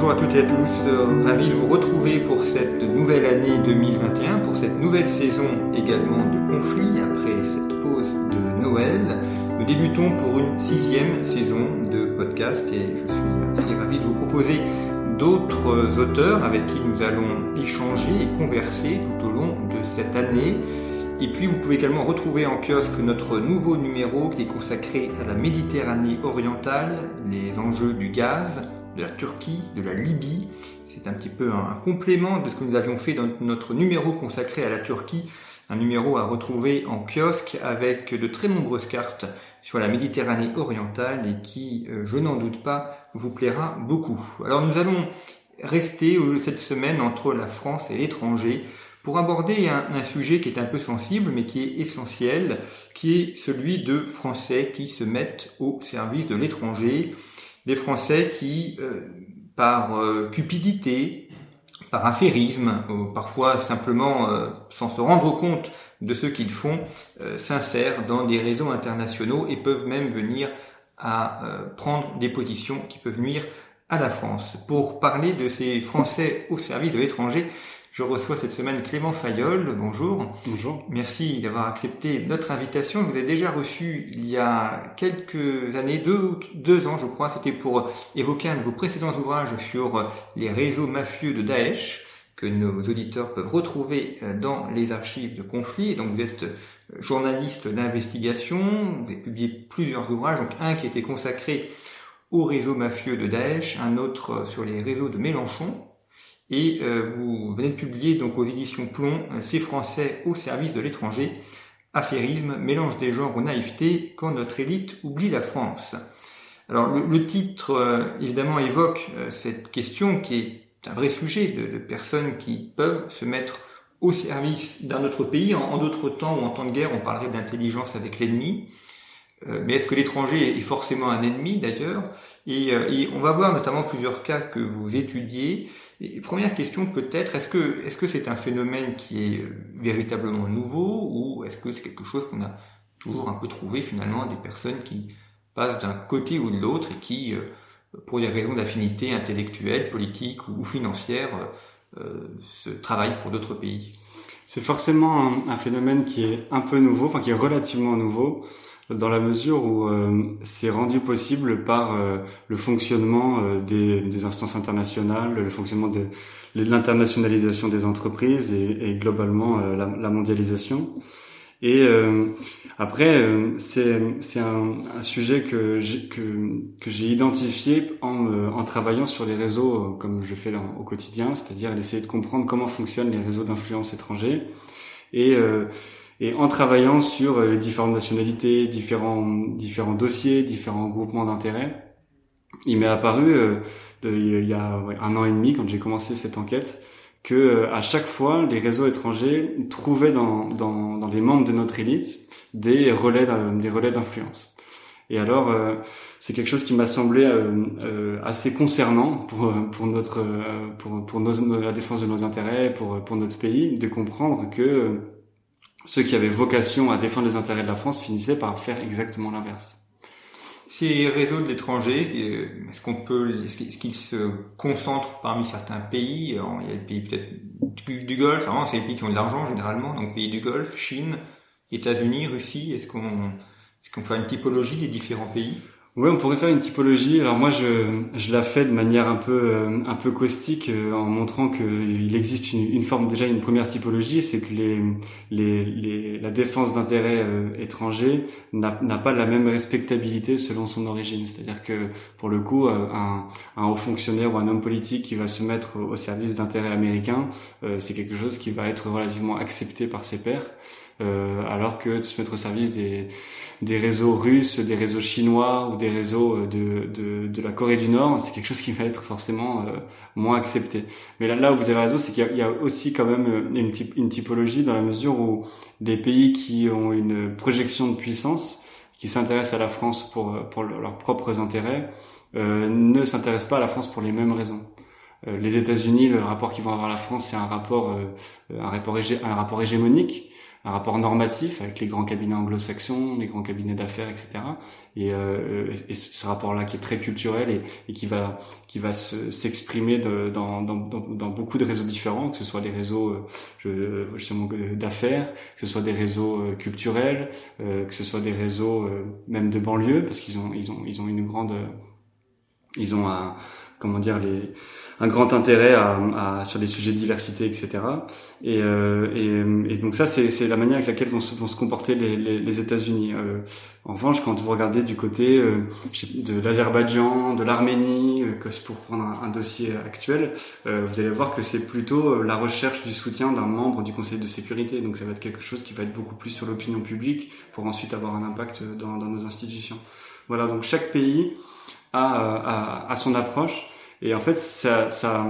Bonjour à toutes et à tous, euh, ravi de vous retrouver pour cette nouvelle année 2021, pour cette nouvelle saison également de conflit après cette pause de Noël. Nous débutons pour une sixième saison de podcast et je suis aussi ravi de vous proposer d'autres auteurs avec qui nous allons échanger et converser tout au long de cette année. Et puis vous pouvez également retrouver en kiosque notre nouveau numéro qui est consacré à la Méditerranée orientale, les enjeux du gaz, de la Turquie, de la Libye. C'est un petit peu un complément de ce que nous avions fait dans notre numéro consacré à la Turquie, un numéro à retrouver en kiosque avec de très nombreuses cartes sur la Méditerranée orientale et qui, euh, je n'en doute pas, vous plaira beaucoup. Alors nous allons rester cette semaine entre la France et l'étranger pour aborder un, sujet qui est un peu sensible mais qui est essentiel, qui est celui de Français qui se mettent au service de l'étranger, des Français qui, euh, par euh, cupidité, par affairisme, parfois simplement euh, sans se rendre compte de ce qu'ils font, s'insèrent dans des réseaux internationaux et peuvent même venir à prendre des positions qui peuvent nuire à la France. Pour parler de ces Français au service de l'étranger, je reçois cette semaine Clément Fayol. Bonjour. Bonjour. Merci d'avoir accepté notre invitation. Je vous ai déjà reçu il y a quelques années, deux, deux ans je crois. C'était pour évoquer un de vos précédents ouvrages sur les réseaux mafieux de Daesh que nos auditeurs peuvent retrouver dans les archives de conflits. Donc vous êtes journaliste d'investigation, vous avez publié plusieurs ouvrages, donc un qui était consacré au réseau mafieux de Daesh, un autre sur les réseaux de Mélenchon, et euh, vous venez de publier donc aux éditions Plomb Ces Français au service de l'étranger, affairisme, mélange des genres ou naïveté quand notre élite oublie la France. Alors le, titre euh, évidemment évoque euh, cette question qui est un vrai sujet de, de, personnes qui peuvent se mettre au service d'un autre pays. En, en d'autres temps ou en temps de guerre, on parlerait d'intelligence avec l'ennemi. Mais est-ce que l'étranger est forcément un ennemi d'ailleurs? Et, et, on va voir notamment plusieurs cas que vous étudiez. Et première question peut-être, est-ce que est-ce que c'est un phénomène qui est euh, véritablement nouveau ou est-ce que c'est quelque chose qu'on a toujours un peu trouvé finalement des personnes qui passent d'un côté ou de l'autre et qui, euh, pour des raisons d'affinité intellectuelle, politique ou financière, euh, se travaillent pour d'autres pays? C'est forcément un, phénomène qui est un peu nouveau, enfin qui est relativement nouveau dans la mesure où euh, c'est rendu possible par euh, le fonctionnement euh, des, des, instances internationales, le fonctionnement de l'internationalisation des entreprises et, et globalement la, la, mondialisation. Et après, c'est c'est un, un, sujet que j'ai que, que identifié en en travaillant sur les réseaux comme je fais au quotidien, c'est-à-dire d'essayer de comprendre comment fonctionnent les réseaux d'influence étrangers et et en travaillant sur euh, les différentes nationalités, différents, différents dossiers, différents groupements d'intérêts, il m'est apparu euh, il y a un an et demi quand j'ai commencé cette enquête que euh, à chaque fois les réseaux étrangers trouvaient dans, dans, dans les membres de notre élite des relais des relais d'influence. Et alors c'est quelque chose qui m'a semblé assez concernant pour pour notre pour pour la défense de nos intérêts pour pour notre pays de comprendre que ceux qui avaient vocation à défendre les intérêts de la France finissaient par faire exactement l'inverse. Ces réseaux de l'étranger, euh, est-ce qu'on peut, est-ce qu'ils se concentrent parmi certains pays Il y a des pays peut-être du, Golfe, vraiment c'est les pays qui ont de l'argent généralement, donc pays du Golfe, Chine, États-Unis, Russie. Est-ce qu'on, est-ce qu'on fait une typologie des différents pays? Oui, on pourrait faire une typologie. Alors moi, je, la fais de manière un peu euh, un peu caustique euh, en montrant qu'il existe une, forme déjà une première typologie, c'est que la défense d'intérêts euh, étrangers n'a pas la même respectabilité selon son origine. C'est-à-dire que pour le coup, un, haut fonctionnaire ou un homme politique qui va se mettre au service d'intérêts américains, c'est quelque chose qui va être relativement accepté par ses pairs. Alors que de se mettre au service des des réseaux russes, des réseaux chinois ou des réseaux de, de, de la Corée du Nord, c'est quelque chose qui va être forcément moins accepté. Mais là, là où vous avez raison, c'est qu'il y, a aussi quand même une, une typologie dans la mesure où les pays qui ont une projection de puissance, qui s'intéressent à la France pour, pour leurs propres intérêts, euh, ne s'intéressent pas à la France pour les mêmes raisons. Euh, les États-Unis, le rapport qu'ils vont avoir à la France, c'est un rapport, euh, un rapport, un rapport hégémonique un rapport normatif avec les grands cabinets anglo-saxons, les grands cabinets d'affaires, etc. Et, euh, et, ce rapport-là qui est très culturel et, et qui va qui va s'exprimer dans, dans, dans, beaucoup de réseaux différents, que ce soit des réseaux euh, d'affaires, que ce soit des réseaux euh, culturels, euh, que ce soit des réseaux euh, même de banlieue, parce qu'ils ont ils ont ils ont une grande ils ont un comment dire les un grand intérêt à, à, sur des sujets de diversité, etc. Et, euh, et, et donc ça, c'est la manière avec laquelle vont se, vont se comporter les, les, les États-Unis. Euh, en revanche, quand vous regardez du côté euh, de l'Azerbaïdjan, de l'Arménie, euh, pour prendre un, dossier actuel, euh, vous allez voir que c'est plutôt la recherche du soutien d'un membre du Conseil de sécurité. Donc ça va être quelque chose qui va être beaucoup plus sur l'opinion publique pour ensuite avoir un impact dans, dans nos institutions. Voilà, donc chaque pays a, a, a son approche. Et en fait, ça, ça,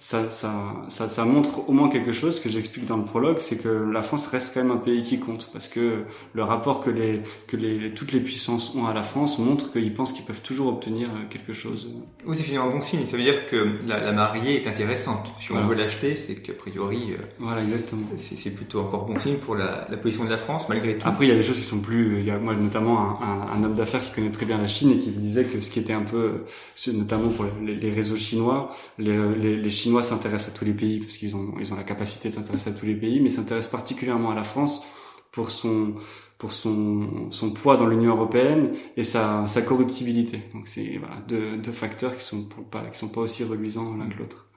ça, ça, ça, montre au moins quelque chose que j'explique dans le prologue, c'est que la France reste quand même un pays qui compte, parce que le rapport que les, que les, toutes les puissances ont à la France montre qu'ils pensent qu'ils peuvent toujours obtenir quelque chose. Oui, c'est finalement un bon signe. Ça veut dire que la, la mariée est intéressante. Si on veut l'acheter, c'est qu'a priori, euh, voilà, exactement. C'est plutôt encore bon signe pour la, la, position de la France, malgré tout. Après, il y a des choses qui sont plus. Il y a moi notamment un, un, un homme d'affaires qui connaît très bien la Chine et qui me disait que ce qui était un peu, notamment pour les, les réseaux chinois, les, Chinois s'intéressent à tous les pays parce qu'ils ont ils ont la capacité de s'intéresser à tous les pays, mais s'intéressent particulièrement à la France pour son pour son son poids dans l'Union européenne et sa sa corruptibilité. Donc c'est voilà deux, deux facteurs qui sont pas qui sont pas aussi reluisants l'un que l'autre.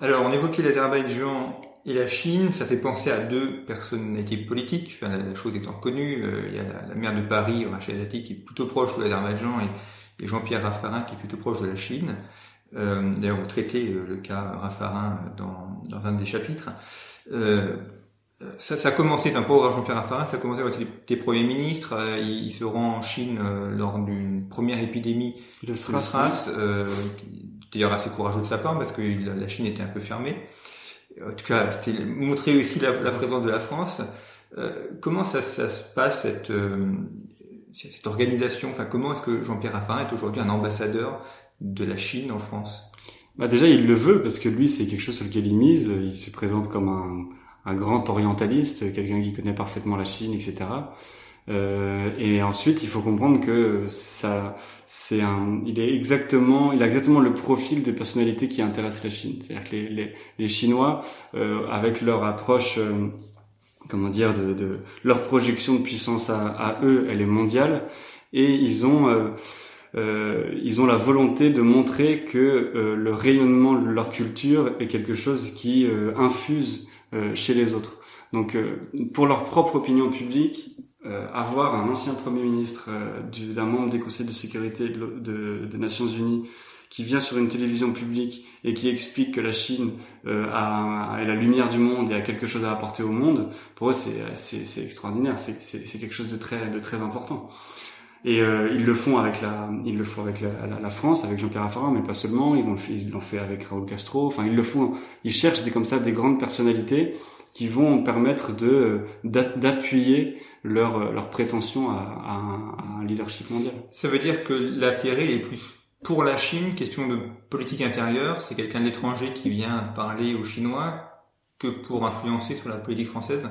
Alors on évoquait l'Azerbaïdjan et la Chine, ça fait penser à deux personnalités politiques. La, chose étant connue, euh, il y a la, maire de Paris, Rachel Dati, qui est plutôt proche de l'Azerbaïdjan, et Jean-Pierre Raffarin, qui est plutôt proche de la Chine. Euh, D'ailleurs, vous traitez euh, le cas Raffarin dans, dans un des chapitres. Euh, ça, ça a commencé, enfin pour Jean-Pierre Raffarin, ça a commencé avec les, premiers ministres. Euh, il, il, se rend en Chine euh, lors d'une première épidémie de SRAS, euh, d'ailleurs assez courageux de sa part parce que la Chine était un peu fermée. En tout cas, c'était montrer aussi la, la, présence de la France. Euh, comment ça, ça, se passe cette, cette organisation? Enfin, comment est-ce que Jean-Pierre Raffarin est aujourd'hui un ambassadeur de la Chine en France? Bah déjà, il le veut parce que lui, c'est quelque chose sur lequel il mise. Il se présente comme un, un grand orientaliste, quelqu'un qui connaît parfaitement la Chine, etc. Euh, et ensuite, il faut comprendre que ça, c'est un, il est exactement, il a exactement le profil de personnalité qui intéresse la Chine. C'est-à-dire que les, les, les Chinois, euh, avec leur approche, euh, comment dire, de, de, leur projection de puissance à, à, eux, elle est mondiale, et ils ont euh, ils ont la volonté de montrer que euh, le rayonnement de leur culture est quelque chose qui euh, infuse euh, chez les autres. Donc, euh, pour leur propre opinion publique, avoir un ancien premier ministre d'un membre des conseils de sécurité de, de, des Nations Unies qui vient sur une télévision publique et qui explique que la Chine euh, a, a, la lumière du monde et a quelque chose à apporter au monde, pour eux c'est extraordinaire, c'est quelque chose de très, de très important. Et euh, ils le font avec la, ils le font avec la, la, la France, avec Jean-Pierre Raffarin, mais pas seulement. Ils l'ont fait, ils l'ont fait avec Raúl Castro. Enfin, ils le font. Ils cherchent des comme ça des grandes personnalités qui vont permettre de d'appuyer leur leur prétention à, à, un leadership mondial. Ça veut dire que l'intérêt est plus pour la Chine, question de politique intérieure. C'est quelqu'un de l'étranger qui vient parler aux Chinois que pour influencer sur la politique française?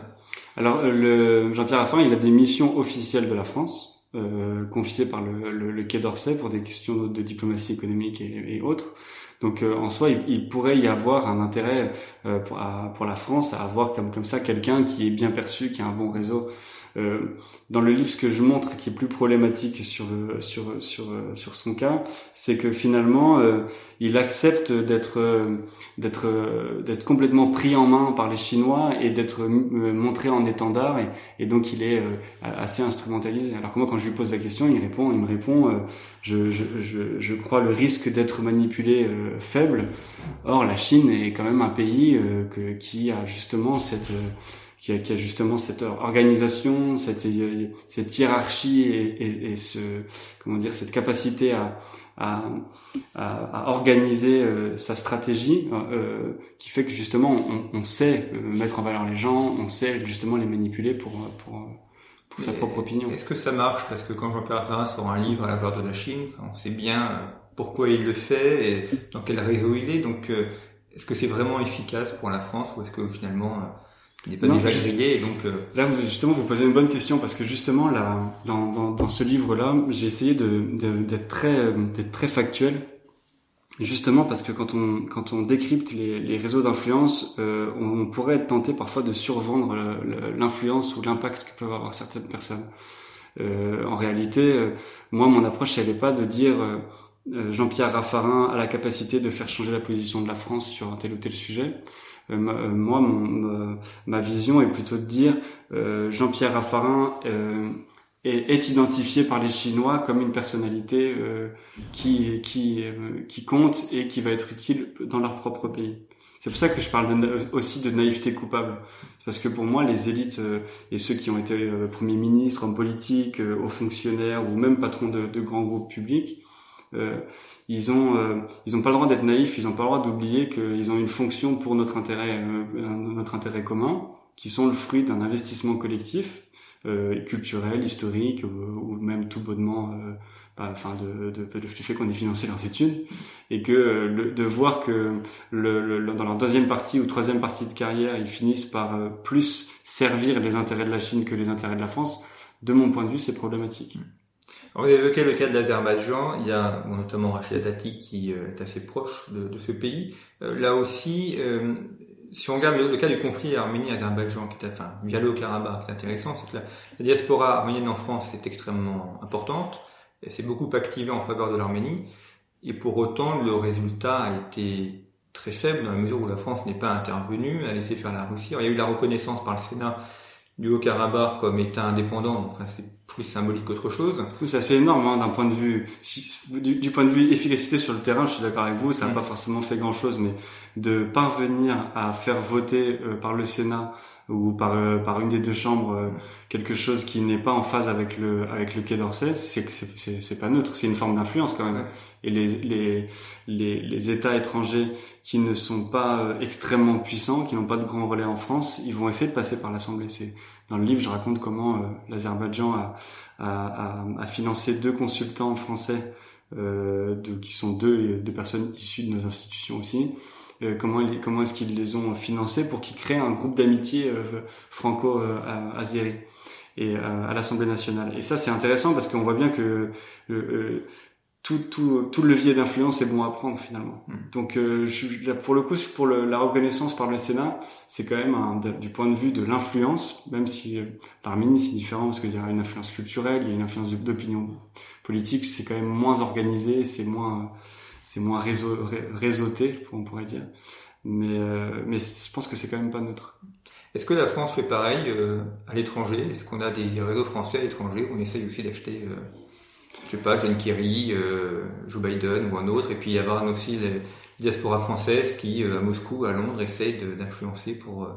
Alors, euh, le Jean-Pierre Raffarin, il a des missions officielles de la France euh, par le, le, le Quai d'Orsay pour des questions de diplomatie économique et, et autres. Donc euh, en soi, il, il, pourrait y avoir un intérêt euh, pour, à, pour, la France à avoir comme, comme ça quelqu'un qui est bien perçu, qui a un bon réseau dans le livre, ce que je montre qui est plus problématique sur sur sur sur son cas, c'est que finalement, euh, il accepte d'être euh, d'être d'être complètement pris en main par les Chinois et d'être montré en étendard et, et, donc il est assez instrumentalisé. Alors que moi, quand je lui pose la question, il répond, il me répond, je, je, je, je crois le risque d'être manipulé faible. Or, la Chine est quand même un pays que, qui a justement cette qui a, qui a justement cette organisation, cette, cette hiérarchie et, et, et, ce comment dire cette capacité à à, à, organiser euh, sa stratégie, euh, qui fait que justement on, on, sait euh, mettre en valeur les gens, on sait justement les manipuler pour pour, pour sa propre opinion. Est-ce que ça marche? Parce que quand Jean-Pierre Raffarin sort un livre à la gloire de la Chine, on sait bien pourquoi il le fait et dans quel réseau il est. Donc, est-ce que c'est vraiment efficace pour la France ou est-ce que finalement il n'est pas déjà grillé donc euh... là vous, justement vous posez une bonne question parce que justement là dans, dans, dans ce livre là j'ai essayé de d'être très d'être très factuel. Justement parce que quand on quand on décrypte les, les réseaux d'influence euh, on, pourrait être tenté parfois de survendre l'influence ou l'impact que peuvent avoir certaines personnes. Euh, en réalité euh, moi mon approche elle n'est pas de dire euh, Jean-Pierre Raffarin a la capacité de faire changer la position de la France sur un tel ou tel sujet. Euh, euh, moi, ma vision est plutôt de dire Jean-Pierre Raffarin est, identifié par les Chinois comme une personnalité qui, compte et qui va être utile dans leur propre pays. C'est pour ça que je parle aussi de naïveté coupable. Parce que pour moi, les élites et ceux qui ont été premiers ministres, hommes politiques, hauts fonctionnaires ou même patrons de, grands groupes publics, euh, ils ont euh, ils ont pas le droit d'être naïfs, ils ont pas le droit d'oublier qu'ils ont une fonction pour notre intérêt euh, notre intérêt commun, qui sont le fruit d'un investissement collectif, culturel, historique ou, même tout bonnement bah, enfin de, de, de, fait qu'on ait financé leurs études. Et que le, de voir que le, le, dans leur deuxième partie ou troisième partie de carrière ils finissent par plus servir les intérêts de la Chine que les intérêts de la France de mon point de vue c'est problématique. Alors, avez évoqué le cas de l'Azerbaïdjan, il y a bon, notamment Rachida Dati qui euh, est assez proche de, de ce pays. Euh, là aussi, euh, si on regarde le, cas du conflit Arménie-Azerbaïdjan, qui est, enfin, via le Karabakh, qui est intéressant, c'est que la, la, diaspora arménienne en France est extrêmement importante, et s'est beaucoup activée en faveur de l'Arménie, et pour autant, le résultat a été très faible dans la mesure où la France n'est pas intervenue, a laissé faire la Russie. Alors, il y a eu la reconnaissance par le Sénat du Haut-Karabakh comme État indépendant, enfin c'est plus symbolique qu'autre chose. Oui, c'est assez énorme hein, d'un point de vue du, point de vue efficacité sur le terrain. Je suis d'accord avec vous, ça n'a pas forcément fait grand-chose, mais de parvenir à faire voter euh, par le Sénat ou par euh, par une des deux chambres euh, quelque chose qui n'est pas en phase avec le avec le Quai d'Orsay, c'est c'est c'est pas neutre, c'est une forme d'influence quand même. Et les les les les États étrangers qui ne sont pas euh, extrêmement puissants, qui n'ont pas de grand relais en France, ils vont essayer de passer par l'Assemblée. C'est dans le livre, je raconte comment l'Azerbaïdjan a, a, a, financé deux consultants français euh, de, qui sont deux, deux personnes issues de nos institutions aussi, euh, comment, comment est-ce qu'ils les ont financés pour qu'ils créent un groupe d'amitié euh, franco-azéri et à l'Assemblée nationale. Et ça, c'est intéressant parce qu'on voit bien que tout, tout, tout le levier d'influence est bon à prendre finalement. Hmm. Donc je, pour le coup, pour la reconnaissance par le Sénat, c'est quand même un, du point de vue de l'influence, même si l'Arménie c'est différent parce qu'il y a une influence culturelle, il y a une influence d'opinion politique, c'est quand même moins organisé, c'est moins c'est moins réseau, réseauté, on pourrait dire. Mais, euh, mais je pense que c'est quand même pas neutre. Est-ce que la France fait pareil euh, à l'étranger? Est-ce qu'on a des, réseaux français à l'étranger? Où on essaye aussi d'acheter, euh, je sais pas, John Kerry, euh, Joe Biden ou un autre, et puis il y avoir aussi les diaspora française qui, à Moscou, à Londres, essaye d'influencer pour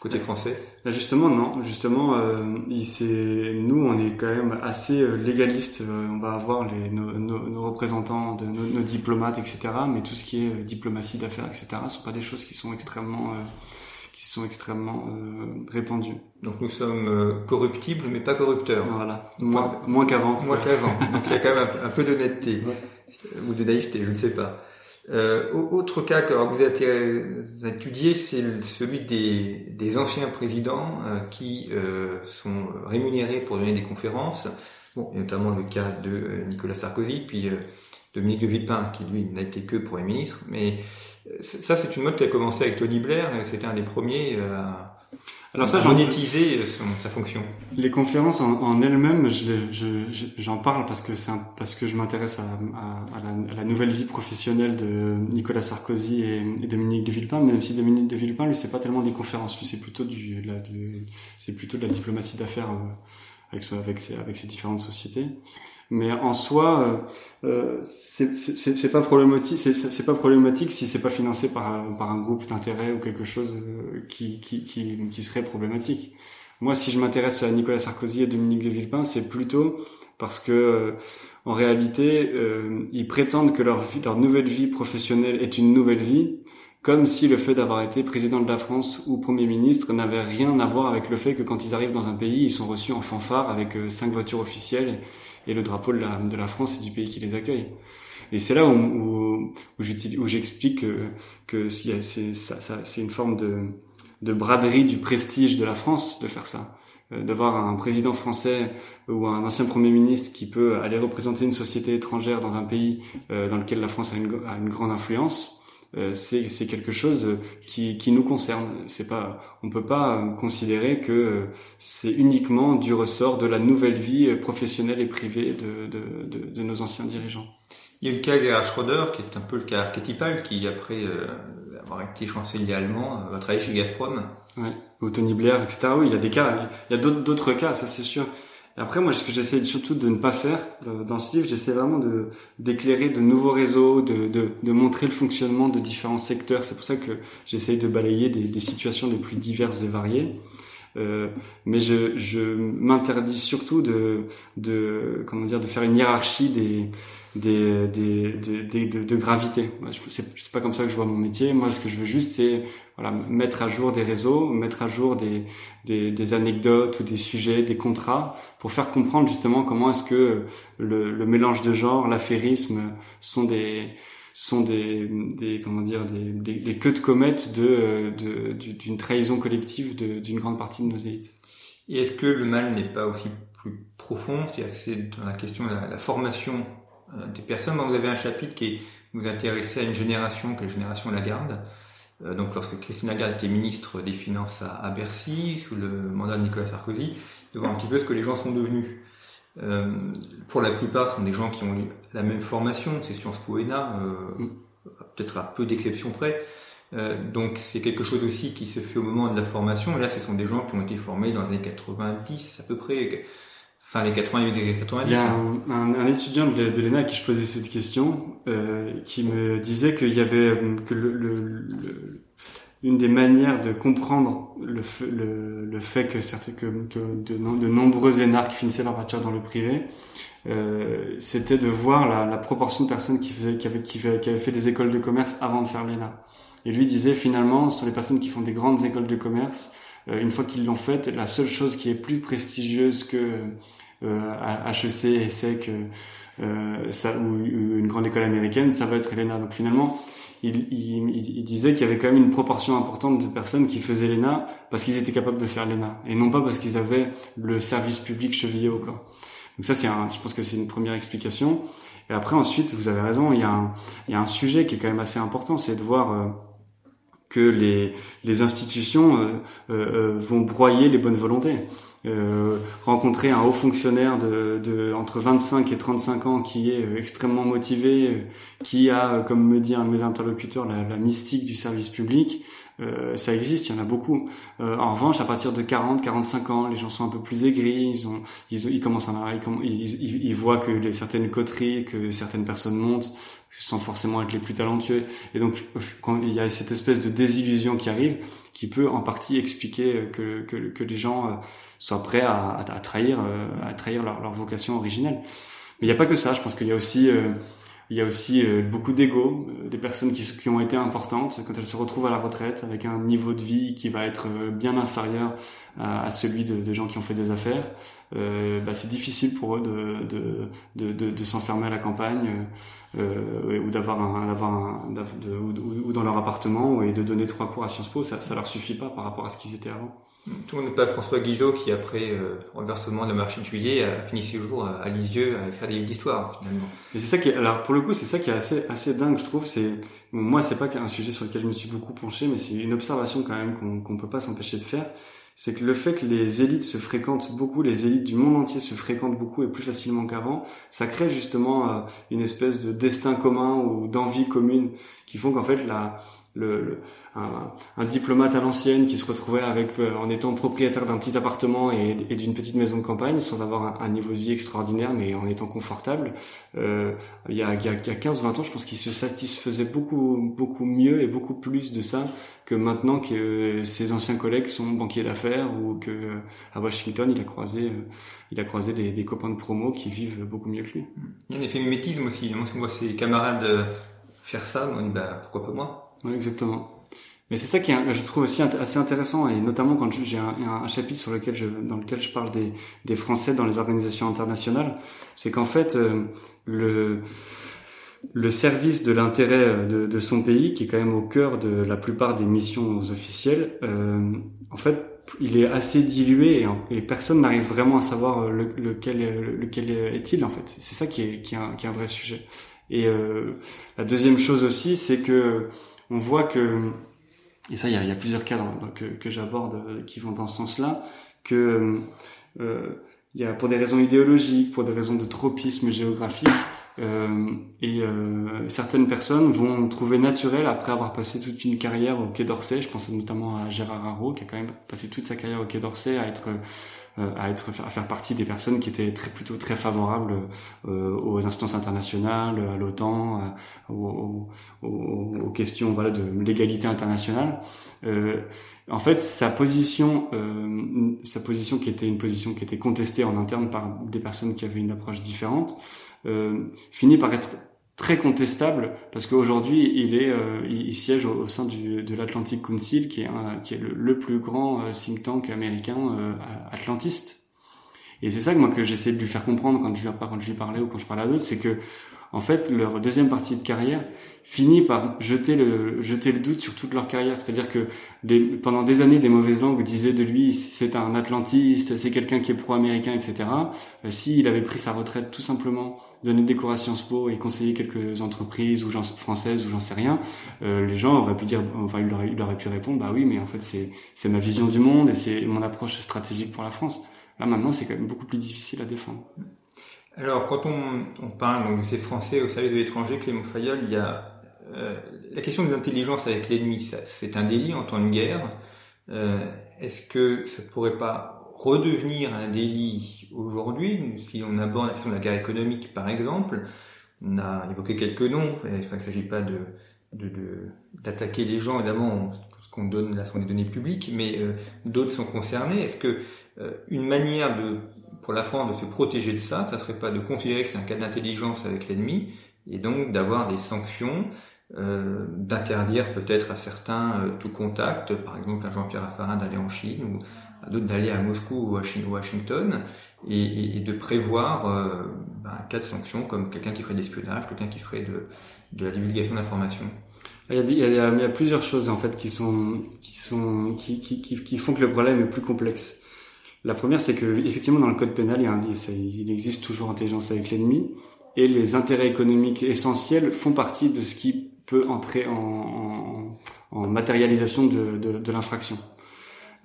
Côté français Là justement non, justement euh, nous on est quand même assez euh, légaliste. Euh, on va avoir les, nos, nos, représentants, de, nos, diplomates, etc. Mais tout ce qui est euh, diplomatie d'affaires, etc. sont pas des choses qui sont extrêmement qui sont extrêmement répandues. Donc nous sommes corruptibles mais pas corrupteurs. Voilà, moins, moins qu'avant. Moins qu'avant. Donc il y a quand même un, peu d'honnêteté ou de naïveté, je ne sais pas. Euh, autre cas que vous avez étudié, c'est celui des, anciens présidents euh, qui euh, sont rémunérés pour donner des conférences. Bon, notamment le cas de euh, Nicolas Sarkozy, puis Dominique de Villepin, qui lui n'a été que pour les ministres. Mais ça, c'est une mode qui a commencé avec Tony Blair. C'était un des premiers à alors ça, monétiser sa fonction. Les conférences en, elles-mêmes, j'en je, parle parce que c'est parce que je m'intéresse à, la, nouvelle vie professionnelle de Nicolas Sarkozy et, et, Dominique de Villepin. Même si Dominique de Villepin, lui, c'est pas tellement des conférences, lui, c'est plutôt du, c'est plutôt de la diplomatie d'affaires. Avec, avec, ses, avec ses différentes sociétés. Mais en soi, euh, c'est pas problématique. C'est pas problématique si c'est pas financé par, par un groupe d'intérêt ou quelque chose qui, qui, qui, qui serait problématique. Moi, si je m'intéresse à Nicolas Sarkozy et Dominique de Villepin, c'est plutôt parce que en réalité, euh, ils prétendent que leur, leur nouvelle vie professionnelle est une nouvelle vie, comme si le fait d'avoir été président de la France ou Premier ministre n'avait rien à voir avec le fait que quand ils arrivent dans un pays, ils sont reçus en fanfare avec euh, cinq voitures officielles et le drapeau de la, de la France et du pays qui les accueille. Et c'est là où, j'explique que, que c'est une forme de, de braderie du prestige de la France de faire ça. Euh, d'avoir un président français ou un ancien premier ministre qui peut aller représenter une société étrangère dans un pays euh, dans lequel la France a une grande influence, euh, c'est quelque chose qui, qui nous concerne. C'est pas, on peut pas considérer que c'est uniquement du ressort de la nouvelle vie professionnelle et privée de, de, de, de nos anciens dirigeants. Il y a le cas Gerhard Schröder, qui est un peu le cas archétypal, qui après avoir été chancelier allemand, va travailler chez Gazprom Ouais. Ou Tony Blair, etc. Oui, il y a des cas, il y a d'autres cas, ça c'est sûr. Après, moi, ce que j'essaie surtout de ne pas faire euh, dans ce livre, j'essaie vraiment de d'éclairer de nouveaux réseaux, de, de, de, montrer le fonctionnement de différents secteurs. C'est pour ça que j'essaie de balayer des, des, situations les plus diverses et variées. Euh, mais je, je m'interdis surtout de, de comment dire de faire une hiérarchie des des, des, des, de, de, gravité. C'est pas comme ça que je vois mon métier. Moi, ce que je veux juste, c'est voilà, mettre à jour des réseaux, mettre à jour des, des, des, anecdotes ou des sujets, des contrats, pour faire comprendre justement comment est-ce que le, le, mélange de genres, l'affairisme sont des sont des, des comment dire des, les queues de comète de d'une trahison collective d'une grande partie de nos élites. Et est-ce que le mal n'est pas aussi plus profond, c'est-à-dire que c'est dans la question de la, formation des personnes. Vous avez un chapitre qui vous intéressait à une génération, que la génération Lagarde. Euh, donc lorsque Christine Lagarde était ministre des Finances à, Bercy, sous le mandat de Nicolas Sarkozy, de voir un petit peu ce que les gens sont devenus. Euh, pour la plupart, ce sont des gens qui ont eu la même formation, c'est Sciences Po ENA, euh, peut-être à peu d'exceptions près. Euh, donc c'est quelque chose aussi qui se fait au moment de la formation. Là, ce sont des gens qui ont été formés dans les années 90 à peu près, Enfin, les 80 et 90. Il y a un, un, étudiant de, de l'ENA à qui je posais cette question, euh, qui me disait qu'il y avait euh, que le, le, une des manières de comprendre le, le, le fait que, que, que de, de, nombreux énarques finissaient par partir dans le privé, euh, c'était de voir la, la, proportion de personnes qui, faisaient, qui, avaient, qui, qui avaient fait des écoles de commerce avant de faire l'ENA. Et lui disait finalement, sont les personnes qui font des grandes écoles de commerce, euh, une fois qu'ils l'ont faite, la seule chose qui est plus prestigieuse que HEC, ESSEC, euh, ça, ou une grande école américaine, ça va être l'ENA. Donc finalement, il, il, il disait qu'il y avait quand même une proportion importante de personnes qui faisaient l'ENA parce qu'ils étaient capables de faire l'ENA et non pas parce qu'ils avaient le service public chevillé au corps. Donc ça, c'est je pense que c'est une première explication. Et après, ensuite, vous avez raison, il y a un, il y a un sujet qui est quand même assez important, c'est de voir euh, que les, les institutions euh, euh, vont broyer les bonnes volontés. Euh, rencontrer un haut fonctionnaire de, de, entre 25 et 35 ans qui est extrêmement motivé, qui a, comme me dit un de mes interlocuteurs, la, la mystique du service public, euh, ça existe, il y en a beaucoup. Euh, en revanche, à partir de 40, 45 ans, les gens sont un peu plus aigris, ils, ont, ils, ils commencent à, ils, ils, voient que les, certaines coteries, que certaines personnes montent, sans forcément être les plus talentueux. Et donc, quand il y a cette espèce de désillusion qui arrive, qui peut en partie expliquer que, que, que les gens euh, soient prêts à, à, trahir, euh, à trahir leur, leur vocation originelle. Mais il n'y a pas que ça. Je pense qu'il y a aussi il y a aussi euh, beaucoup d'ego, euh, des personnes qui, qui, ont été importantes quand elles se retrouvent à la retraite avec un niveau de vie qui va être euh, bien inférieur à, celui de, de, gens qui ont fait des affaires. Euh, bah, c'est difficile pour eux de, de, de, de, de s'enfermer à la campagne euh, ou d'avoir un, d'avoir un, de, ou, ou, dans leur appartement et de donner trois cours à Sciences Po. Ça, ça leur suffit pas par rapport à ce qu'ils étaient avant. Tout le monde n'est pas François Guizot qui, après euh, renversement de la marché de juillet, a fini ses jours à, Lisieux à faire des livres d'histoire finalement. Et c'est ça qui, est, alors pour le coup, c'est ça qui est assez assez dingue, je trouve. C'est moi, c'est pas un sujet sur lequel je me suis beaucoup penché, mais c'est une observation quand même qu'on qu'on peut pas s'empêcher de faire. C'est que le fait que les élites se fréquentent beaucoup, les élites du monde entier se fréquentent beaucoup et plus facilement qu'avant, ça crée justement euh, une espèce de destin commun ou d'envie commune qui font qu'en fait la le, un, diplomate à l'ancienne qui se retrouvait avec euh, en étant propriétaire d'un petit appartement et, d'une petite maison de campagne sans avoir un, niveau de vie extraordinaire mais en étant confortable euh, il y a, il y a, 15-20 ans je pense qu'il se satisfaisait beaucoup beaucoup mieux et beaucoup plus de ça que maintenant que ses anciens collègues sont banquiers d'affaires ou que euh, à Washington il a croisé euh, il a croisé des, des, copains de promo qui vivent beaucoup mieux que lui. Il y a un effet mimétisme aussi. Moi, si on voit ses camarades faire ça, on dit bah pourquoi pas moi? Oui, exactement. Mais c'est ça qui est, je trouve aussi assez intéressant, et notamment quand j'ai un, chapitre sur lequel je, dans lequel je parle des, des Français dans les organisations internationales, c'est qu'en fait euh, le le service de l'intérêt de, de, son pays, qui est quand même au cœur de la plupart des missions officielles, euh, en fait, il est assez dilué et, personne n'arrive vraiment à savoir le, lequel, lequel est-il en fait. C'est ça qui est, qui est, un, qui est un vrai sujet. Et euh, la deuxième chose aussi, c'est que on voit que et ça, il y a, plusieurs cadres que, j'aborde euh, qui vont dans ce sens-là, que euh, il y a pour des raisons idéologiques, pour des raisons de tropisme géographique, euh, et certaines personnes vont trouver naturel, après avoir passé toute une carrière au Quai d'Orsay, je pense notamment à Gérard Haro, qui a quand même passé toute sa carrière au Quai d'Orsay, à être à être à faire partie des personnes qui étaient très plutôt très favorables euh, aux instances internationales, à l'OTAN, euh, aux, aux, aux, questions voilà de l'égalité internationale. en fait, sa position, sa position qui était une position qui était contestée en interne par des personnes qui avaient une approche différente, finit par être très contestable parce qu'aujourd'hui il est euh, il, siège au, sein du, de l'Atlantic Council qui est un, qui est le, plus grand euh, think tank américain euh, atlantiste. Et c'est ça que moi que j'essaie de lui faire comprendre quand je lui quand je lui parlais ou quand je parlais à d'autres c'est que en fait, leur deuxième partie de carrière finit par jeter le, jeter le doute sur toute leur carrière. C'est-à-dire que les, pendant des années, des mauvaises langues disaient de lui, c'est un atlantiste, c'est quelqu'un qui est pro-américain, etc. Euh, S'il avait pris sa retraite tout simplement, donné des cours à Sciences Po et conseillé quelques entreprises ou françaises ou j'en sais rien, euh, les gens auraient pu dire, enfin, il aurait, il aurait pu répondre, bah oui, mais en fait, c'est ma vision du monde et c'est mon approche stratégique pour la France. Là, maintenant, c'est quand même beaucoup plus difficile à défendre. Alors, quand on, on parle donc, de ces Français au service de l'étranger, Clément Fayol, il y a euh, la question de l'intelligence avec l'ennemi. C'est un délit en temps de guerre. Euh, Est-ce que ça pourrait pas redevenir un délit aujourd'hui si on aborde la question de la guerre économique, par exemple? On a évoqué quelques noms. Enfin, il ne s'agit pas de d'attaquer les gens, évidemment, ce qu'on donne là sont des données publiques, mais euh, d'autres sont concernés. Est-ce que euh, une manière de pour la France de se protéger de ça, ça serait pas de considérer que c'est un cas d'intelligence avec l'ennemi et donc d'avoir des sanctions, euh, d'interdire peut-être à certains euh, tout contact, par exemple à Jean-Pierre Raffarin d'aller en Chine ou à d'autres d'aller à Moscou ou à Washington et, et, de prévoir euh, bah, un cas de sanction comme quelqu'un qui ferait d'espionnage, quelqu'un qui ferait de, de la divulgation d'informations. Il y, a, il, y a, il y, a, plusieurs choses en fait qui sont qui sont qui, qui, qui font que le problème est plus complexe. La première, c'est que effectivement dans le code pénal, il, existe toujours intelligence avec l'ennemi, et les intérêts économiques essentiels font partie de ce qui peut entrer en, matérialisation de, l'infraction.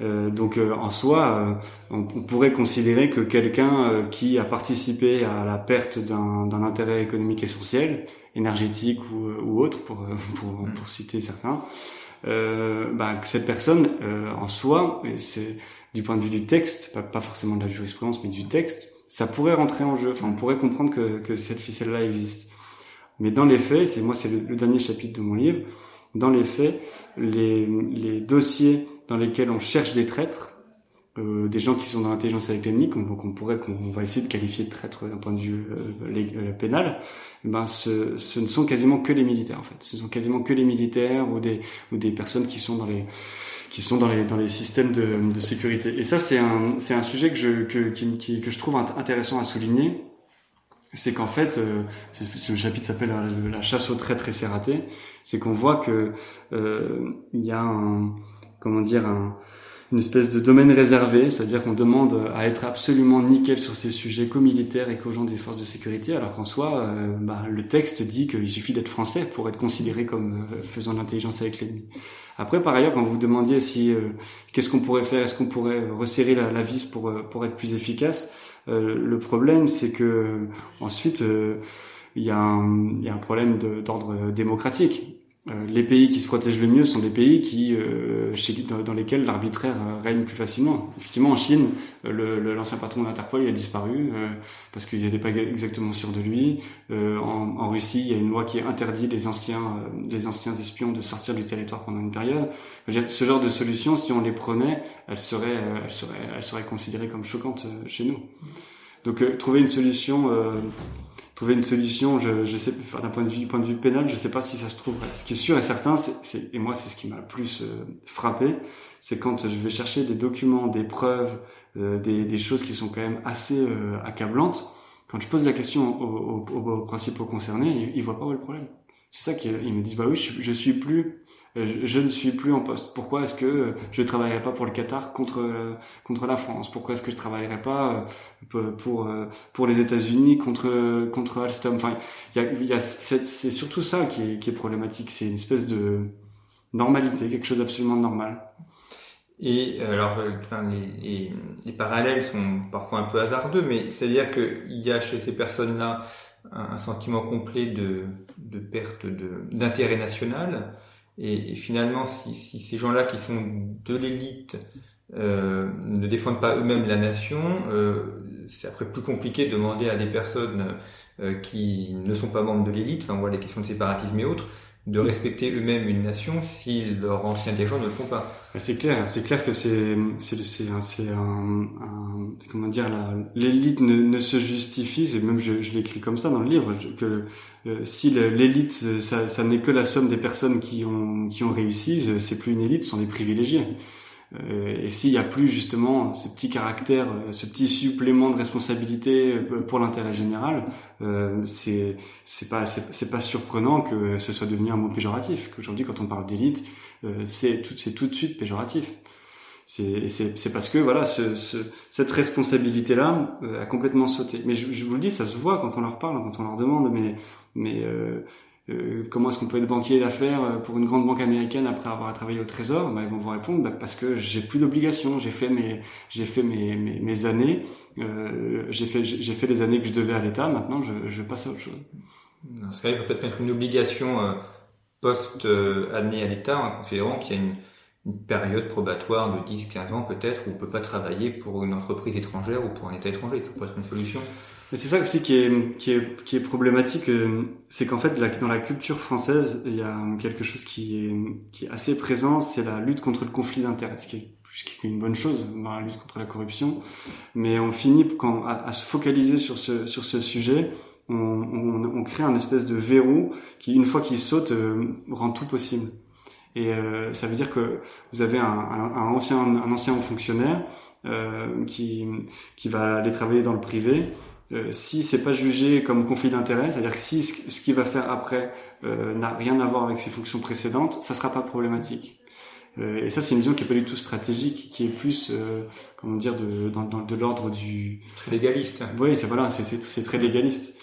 Euh, donc euh, en soi, euh, on, pourrait considérer que quelqu'un qui a participé à la perte d'un intérêt économique essentiel, énergétique ou, autre, pour, citer certains, euh, bah, que cette personne euh, en soi, et c'est du point de vue du texte, pas, forcément de la jurisprudence, mais du texte, ça pourrait rentrer en jeu. Enfin, on pourrait comprendre que, que cette ficelle-là existe. Mais dans les faits, c'est moi, c'est le, dernier chapitre de mon livre. Dans les faits, les, les dossiers dans lesquels on cherche des traîtres, euh, des gens qui sont dans l'intelligence avec l'ennemi, qu'on pourrait, qu'on va essayer de qualifier de traître d'un point de vue euh, euh, pénal, eh ben ce, ce, ne sont quasiment que les militaires en fait. Ce sont quasiment que les militaires ou des ou des personnes qui sont dans les qui sont dans les dans les systèmes de, de sécurité. Et ça c'est un c'est un sujet que je que qui, que je trouve intéressant à souligner. C'est qu'en fait, euh, ce chapitre s'appelle la, chasse aux traîtres et c'est raté. C'est qu'on voit que euh, il y a un comment dire un une espèce de domaine réservé, c'est-à-dire qu'on demande à être absolument nickel sur ces sujets qu'aux militaires et qu'aux gens des forces de sécurité, alors qu'en soi, euh, bah, le texte dit qu'il suffit d'être français pour être considéré comme euh, faisant l'intelligence avec l'ennemi. Après, par ailleurs, quand vous vous demandiez si euh, qu'est-ce qu'on pourrait faire, est-ce qu'on pourrait resserrer la, la, vis pour pour être plus efficace, le problème c'est que ensuite il y, a un, il y a un problème d'ordre démocratique les pays qui se protègent le mieux sont des pays qui, euh, chez, dans, lesquels l'arbitraire euh, règne plus facilement. Effectivement, en Chine, l'ancien patron d'Interpol il a disparu parce qu'ils n'étaient pas exactement sûrs de lui. En, en, Russie, il y a une loi qui interdit les anciens, les anciens espions de sortir du territoire pendant une période. Ce genre de solution, si on les prenait, elles seraient, elles seraient, elles seraient considérées comme choquantes chez nous. Donc, trouver une solution trouver une solution. Je, je sais, d'un point de vue, point de vue pénal, je sais pas si ça se trouve. Ce qui est sûr et certain, c'est, et moi c'est ce qui m'a le plus euh, frappé, c'est quand je vais chercher des documents, des preuves, euh, des, des, choses qui sont quand même assez euh, accablantes. Quand je pose la question aux, aux, aux principaux concernés, ils, ils voient pas où est le problème. C'est ça qu'ils me disent. Bah oui, je, suis plus euh, je, ne suis plus en poste. Pourquoi est-ce que je ne travaillerai pas pour le Qatar contre euh, contre la France? Pourquoi est-ce que je travaillerai pas euh, pour pour les États-Unis contre contre Alstom? Enfin, il y a, y a c'est surtout ça qui est, qui est problématique. C'est une espèce de normalité, quelque chose d'absolument normal. Et alors, enfin, les, les, parallèles sont parfois un peu hasardeux, mais c'est-à-dire qu'il y a chez ces personnes-là un, sentiment complet de, de perte d'intérêt national, et, finalement, si, ces gens-là qui sont de l'élite euh, ne défendent pas eux-mêmes la nation, euh, c'est après plus compliqué de demander à des personnes euh, qui ne sont pas membres de l'élite, enfin, on voit les questions de séparatisme et autres, de respecter eux-mêmes une nation si leurs anciens dirigeants ne le font pas. C'est clair, c'est clair que c'est c'est c'est un, un comment dire l'élite ne, se justifie, et même je, l'écris comme ça dans le livre que euh, si l'élite ça, ça n'est que la somme des personnes qui ont qui ont réussi, c'est plus une élite, ce sont des privilégiés. Euh, et s'il n'y a plus justement ce petit caractère, euh, ce petit supplément de responsabilité euh, pour l'intérêt général, c'est c'est pas c'est pas surprenant que ce soit devenu un mot péjoratif. Qu'aujourd'hui, quand on parle d'élite, c'est tout c'est tout de suite péjoratif. C'est c'est parce que voilà ce, ce, cette responsabilité là a complètement sauté. Mais je, je, vous le dis, ça se voit quand on leur parle, quand on leur demande, mais mais euh, comment est-ce qu'on peut être banquier d'affaires euh, pour une grande banque américaine après avoir travaillé au Trésor? Bah, Ils vont vous répondre bah, parce que j'ai plus d'obligations, j'ai fait mes j'ai fait mes, mes, années, euh, j'ai fait j'ai fait les années que je devais à l'État. Maintenant, je, je passe à autre chose. Dans ce cas, il faut peut-être mettre une obligation euh, post année à l'État, en considérant qu'il y a une, une, période probatoire de 10-15 ans peut-être où on peut pas travailler pour une entreprise étrangère ou pour un État étranger. Ça pourrait être une solution. Mais c'est ça aussi qui est, qui est, qui est problématique, euh, c'est qu'en fait, dans la culture française, il y a quelque chose qui est, qui est assez présent, c'est la lutte contre le conflit d'intérêts, ce qui est ce qui est une bonne chose dans la lutte contre la corruption. Mais on finit quand, à, se focaliser sur ce, sur ce sujet, on, on, on, crée un espèce de verrou qui, une fois qu'il saute, euh, rend tout possible. Et euh, ça veut dire que vous avez un, un, un ancien, un ancien fonctionnaire euh, qui, qui va aller travailler dans le privé euh, si c'est pas jugé comme conflit d'intérêt, c'est-à-dire que si ce qu'il va faire après euh, n'a rien à voir avec ses fonctions précédentes, ça sera pas problématique. Euh, et ça, c'est une vision qui est pas du tout stratégique, qui est plus, comment dire, de, dans, de l'ordre du légaliste. Oui, c'est voilà, c'est très légaliste.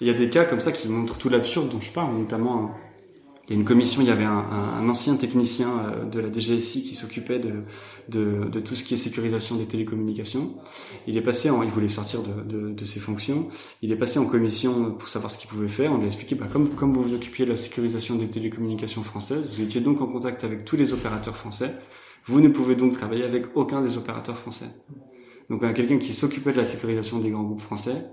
Il y a des cas comme ça qui montrent tout l'absurde dont je parle, notamment il y a une commission, il y avait un, un, ancien technicien euh, de la DGSI qui s'occupait de, de, de, tout ce qui est sécurisation des télécommunications. Il est passé en, il voulait sortir de, de, de ses fonctions. Il est passé en commission pour savoir ce qu'il pouvait faire. On lui a expliqué, bah, comme, comme vous vous occupiez de la sécurisation des télécommunications françaises, vous étiez donc en contact avec tous les opérateurs français. Vous ne pouvez donc travailler avec aucun des opérateurs français. Donc on a quelqu'un qui s'occupait de la sécurisation des grands groupes français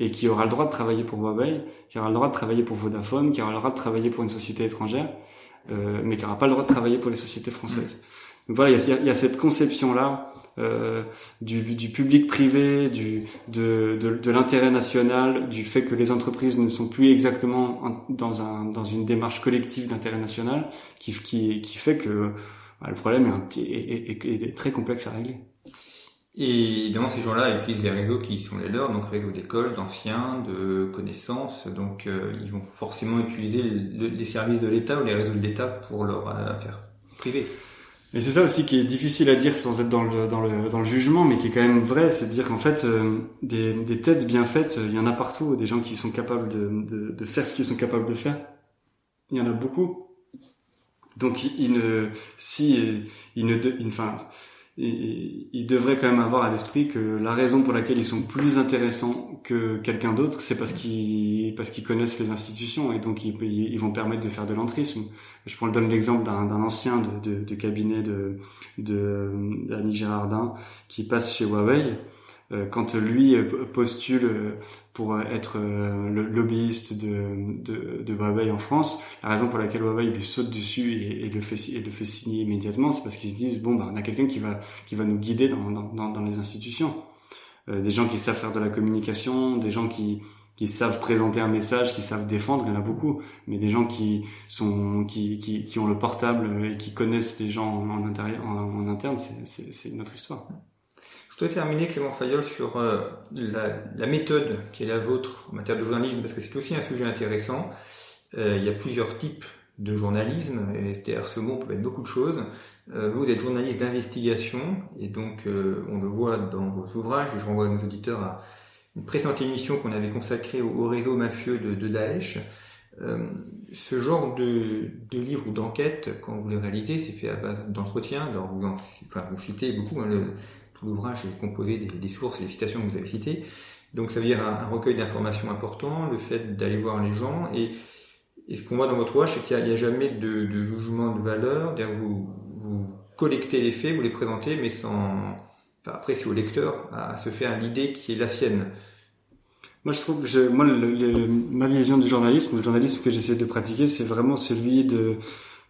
et qui aura le droit de travailler pour Huawei, qui aura le droit de travailler pour Vodafone, qui aura le droit de travailler pour une société étrangère, euh, mais qui n'aura pas le droit de travailler pour les sociétés françaises. Donc voilà, il y a, y a, cette conception-là euh, du, du, public privé, du, de, de, de l'intérêt national, du fait que les entreprises ne sont plus exactement dans, un, dans une démarche collective d'intérêt national, qui, qui, qui fait que bah, le problème est, un petit, est, est, est très complexe à régler. Et évidemment, ces gens-là utilisent les réseaux qui sont les leurs, donc réseaux d'écoles, d'anciens, de connaissances. Donc, euh, ils vont forcément utiliser les services de l'État ou les réseaux de l'État pour leur affaire privée. Et c'est ça aussi qui est difficile à dire sans être dans le, dans le, dans le jugement, mais qui est quand même vrai, c'est de dire qu'en fait, euh, des, des têtes bien faites, il y en a partout, des gens qui sont capables de, de, de faire ce qu'ils sont capables de faire. Il y en a beaucoup. Donc, ils ne, si, ils ne, enfin, ils devraient quand même avoir à l'esprit que la raison pour laquelle ils sont plus intéressants que quelqu'un d'autre, c'est parce qu'ils parce qu'ils connaissent les institutions et donc ils, vont permettre de faire de l'entrisme. Je prends donne l'exemple d'un ancien de, de, cabinet de de Gérardin qui passe chez Huawei quand lui euh, postule euh, pour être le lobbyiste de, de, de, Huawei en France, la raison pour laquelle Huawei lui saute dessus et, et, le fait et le fait signer immédiatement, c'est parce qu'ils se disent bon bah on a quelqu'un qui va qui va nous guider dans dans, dans les institutions, des gens qui savent faire de la communication, des gens qui qui savent présenter un message, qui savent défendre, il y en a beaucoup, mais des gens qui sont qui, qui, qui ont le portable et qui connaissent les gens en, intérieur, en, en interne, c'est une autre histoire. Je dois terminer, Clément Fayol, sur euh, la, la, méthode qui est la vôtre en matière de journalisme, parce que c'est aussi un sujet intéressant. Euh, il y a plusieurs types de journalisme, et derrière ce mot, peut mettre beaucoup de choses. Euh, vous, êtes journaliste d'investigation, et donc euh, on le voit dans vos ouvrages, et je renvoie nos auditeurs à une précédente émission qu'on avait consacrée au, au, réseau mafieux de, de Daesh. Euh, ce genre de, de livre ou d'enquête, quand vous le réalisez, c'est fait à base d'entretien. Alors vous, en, enfin, vous citez beaucoup hein, le, l'ouvrage est composé des, sources et des citations que vous avez citées. Donc ça veut dire un, recueil d'informations important, le fait d'aller voir les gens. Et, ce qu'on voit dans votre ouvrage, c'est qu'il n'y a, jamais de, jugement de valeur. Vous, vous collectez les faits, vous les présentez, mais sans... après, c'est au lecteur à, se faire l'idée qui est la sienne. Moi, je trouve que moi, ma vision du journalisme, le journalisme que j'essaie de pratiquer, c'est vraiment celui de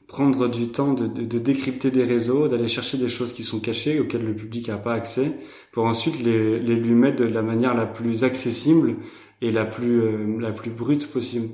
prendre du temps de, décrypter des réseaux, d'aller chercher des choses qui sont cachées, auxquelles le public n'a pas accès, pour ensuite les, les, lui mettre de la manière la plus accessible et la plus, euh, la plus brute possible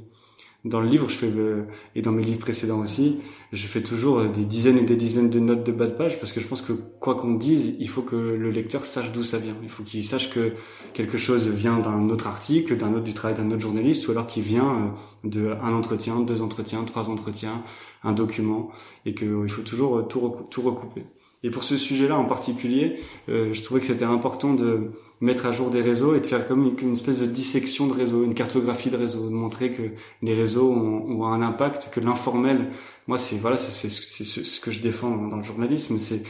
dans le livre, je fais le, et dans mes livres précédents aussi, je fais toujours des dizaines et des dizaines de notes de bas de page parce que je pense que quoi qu'on dise, il faut que le lecteur sache d'où ça vient. Il faut qu'il sache que quelque chose vient d'un autre article, d'un autre du travail d'un autre journaliste, ou alors qu'il vient euh, de un entretien, deux entretiens, trois entretiens, un document, et qu'il faut toujours tout, tout recouper. Et pour ce sujet-là en particulier, euh, je trouvais que c'était important de mettre à jour des réseaux et de faire comme une, espèce de dissection de réseaux, une cartographie de réseaux, de montrer que les réseaux ont, un impact, que l'informel, moi c'est voilà, c'est ce que je défends dans le journalisme, c'est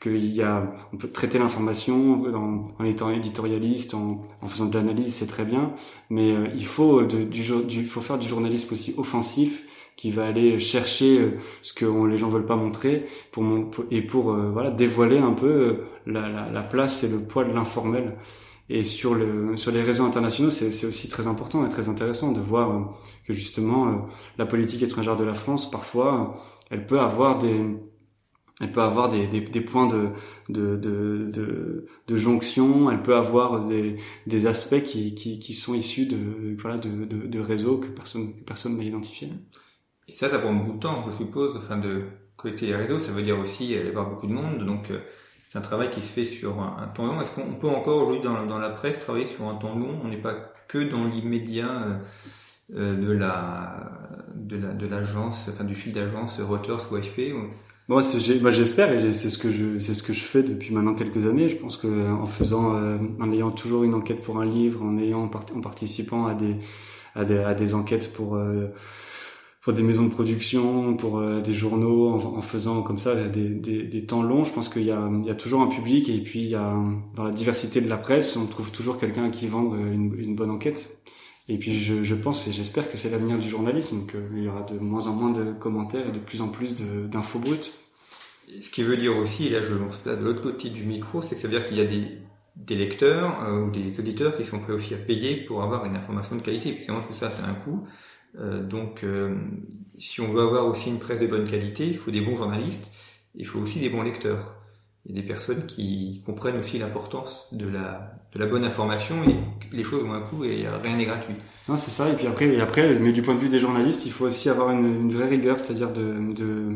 qu'il y a, on peut traiter l'information en, étant éditorialiste, en, faisant de l'analyse, c'est très bien, mais euh, il du, faut faire du journalisme aussi offensif qui va aller chercher euh, ce que les gens veulent pas montrer et pour euh, voilà dévoiler un peu euh, la, la, la, place et le poids de l'informel. Et sur le sur les réseaux internationaux, c'est aussi très important et très intéressant de voir que justement la politique étrangère de la France parfois elle peut avoir des elle peut avoir des, points de, de, de, de, jonction, elle peut avoir des, aspects qui, sont issus de, voilà, de, réseaux que personne n'a identifié. Et ça, ça prend beaucoup de temps, je suppose, enfin, de collecter les réseaux. Ça veut dire aussi aller voir beaucoup de monde. Donc, euh, c'est un travail qui se fait sur un, temps long. Est-ce qu'on peut encore aujourd'hui dans, la presse travailler sur un temps long? On n'est pas que dans l'immédiat euh, euh de la de la de l'agence, enfin du fil d'agence Reuters ou HP. Moi, bah, j'espère et c'est ce que je c'est ce que je fais depuis maintenant quelques années. Je pense que en faisant, euh, en ayant toujours une enquête pour un livre, en ayant en participant à des à des, à des enquêtes pour pour des maisons de production, pour euh, des journaux, en, faisant comme ça des, des, temps longs. Je pense qu'il y a, il y a toujours un public et puis il y a dans la diversité de la presse, on trouve toujours quelqu'un qui vendre une, une, bonne enquête. Et puis je, je pense et j'espère que c'est l'avenir du journalisme, qu'il y aura de moins en moins de commentaires et de plus en plus d'infos brutes. Ce qui veut dire aussi, et là je lance place de l'autre côté du micro, c'est que ça veut dire qu'il y a des, des lecteurs euh, ou des auditeurs qui sont prêts aussi à payer pour avoir une information de qualité, puisque tout ça c'est un coût. Euh, donc, euh, si on veut avoir aussi une presse de bonne qualité, il faut des bons journalistes, il faut aussi des bons lecteurs. Il des personnes qui comprennent aussi l'importance de la, de la bonne information et les choses ont un coût et rien n'est gratuit. Non, c'est ça. Et puis après, et après, mais du point de vue des journalistes, il faut aussi avoir une, une vraie rigueur, c'est-à-dire de, de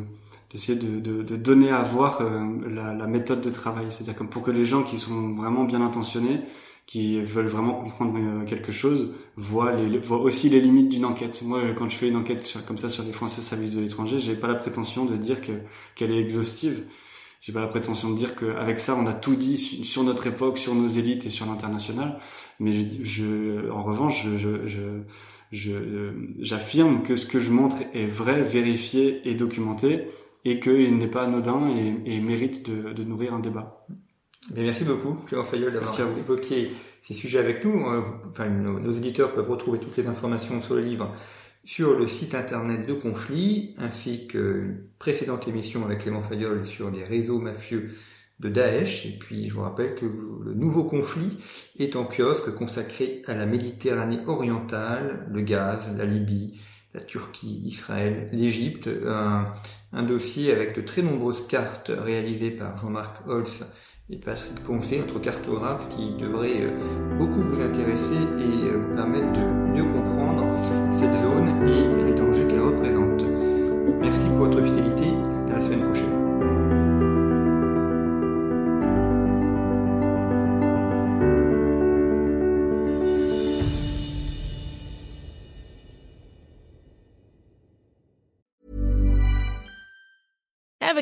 d'essayer de, de, de, donner à voir euh, la, la, méthode de travail. C'est-à-dire comme pour que les gens qui sont vraiment bien intentionnés qui veulent vraiment comprendre euh, quelque chose voient, les, voient aussi les limites d'une enquête. Moi, quand je fais une enquête comme ça sur les Français services de l'étranger, j'ai pas la prétention de dire que qu'elle est exhaustive. J'ai pas la prétention de dire qu'avec ça, on a tout dit sur notre époque, sur nos élites et sur l'international. Mais je, je, en revanche, je, je, je, j'affirme que ce que je montre est vrai, vérifié et documenté et qu'il n'est pas anodin et, mérite de, nourrir un débat. Merci beaucoup, Clément Fayol, d'avoir évoqué ces sujets avec nous. Euh, enfin, nos, éditeurs peuvent retrouver toutes les informations sur le livre sur le site internet de Conflit, ainsi que précédente émission avec Clément Fayol sur les réseaux mafieux de Daesh. Et puis, je vous rappelle que le nouveau conflit est en kiosque consacré à la Méditerranée orientale, le gaz, la Libye, la Turquie, Israël, l'Égypte. Un, un, dossier avec de très nombreuses cartes réalisées par Jean-Marc Holz et Patrick Poncé, notre cartographe, qui devrait euh, beaucoup vous intéresser et euh, permettre de mieux comprendre cette zone et les dangers qu'elle représente. Merci pour votre fidélité. À la semaine prochaine.